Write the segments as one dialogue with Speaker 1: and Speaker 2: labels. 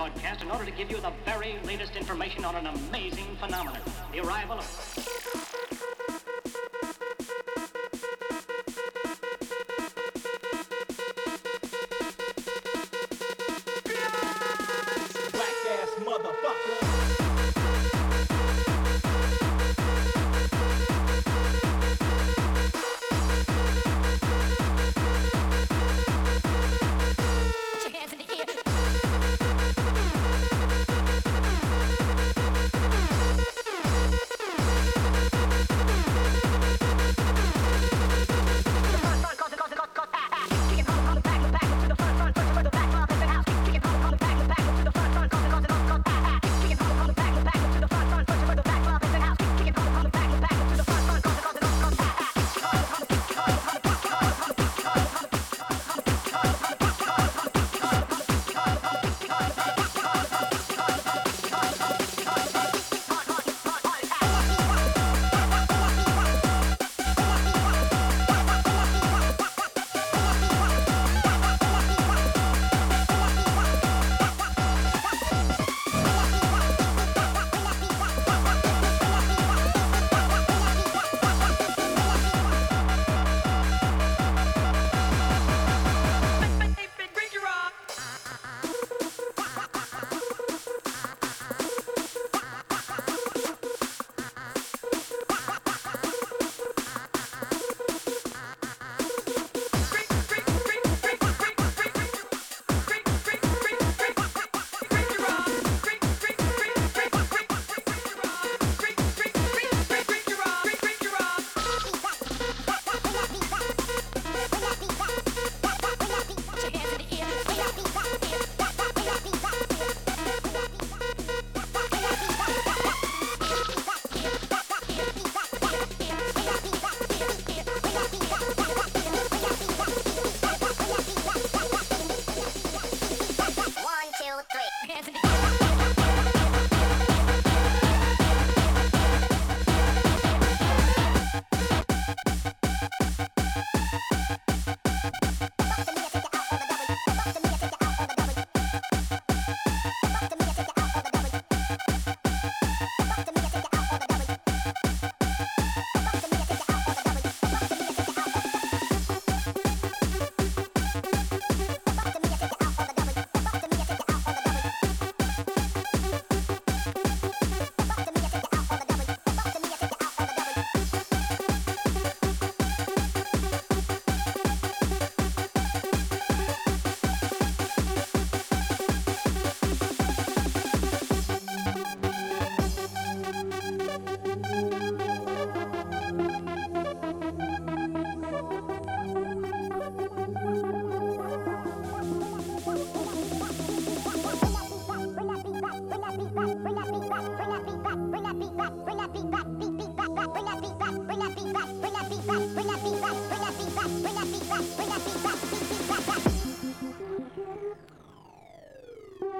Speaker 1: broadcast in order to give you the very latest information on an amazing phenomenon the arrival of.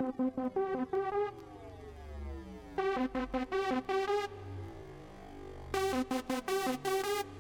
Speaker 2: Thank you.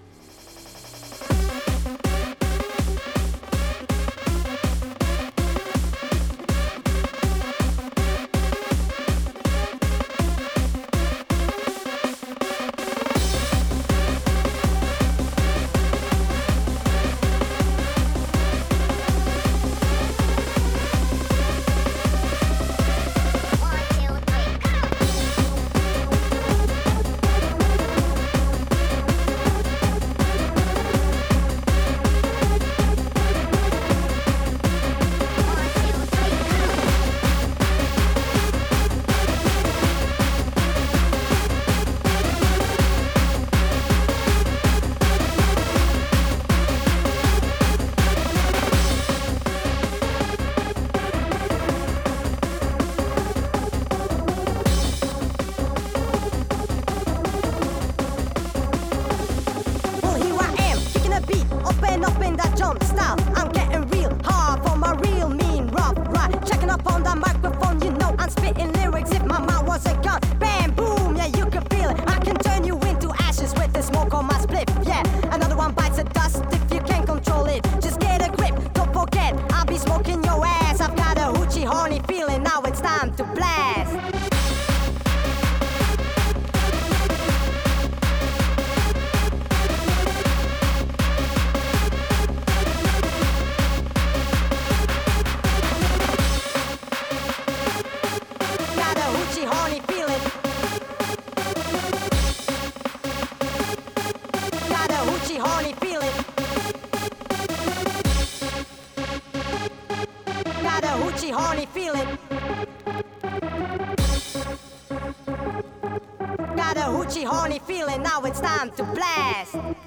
Speaker 2: Now it's time to blast.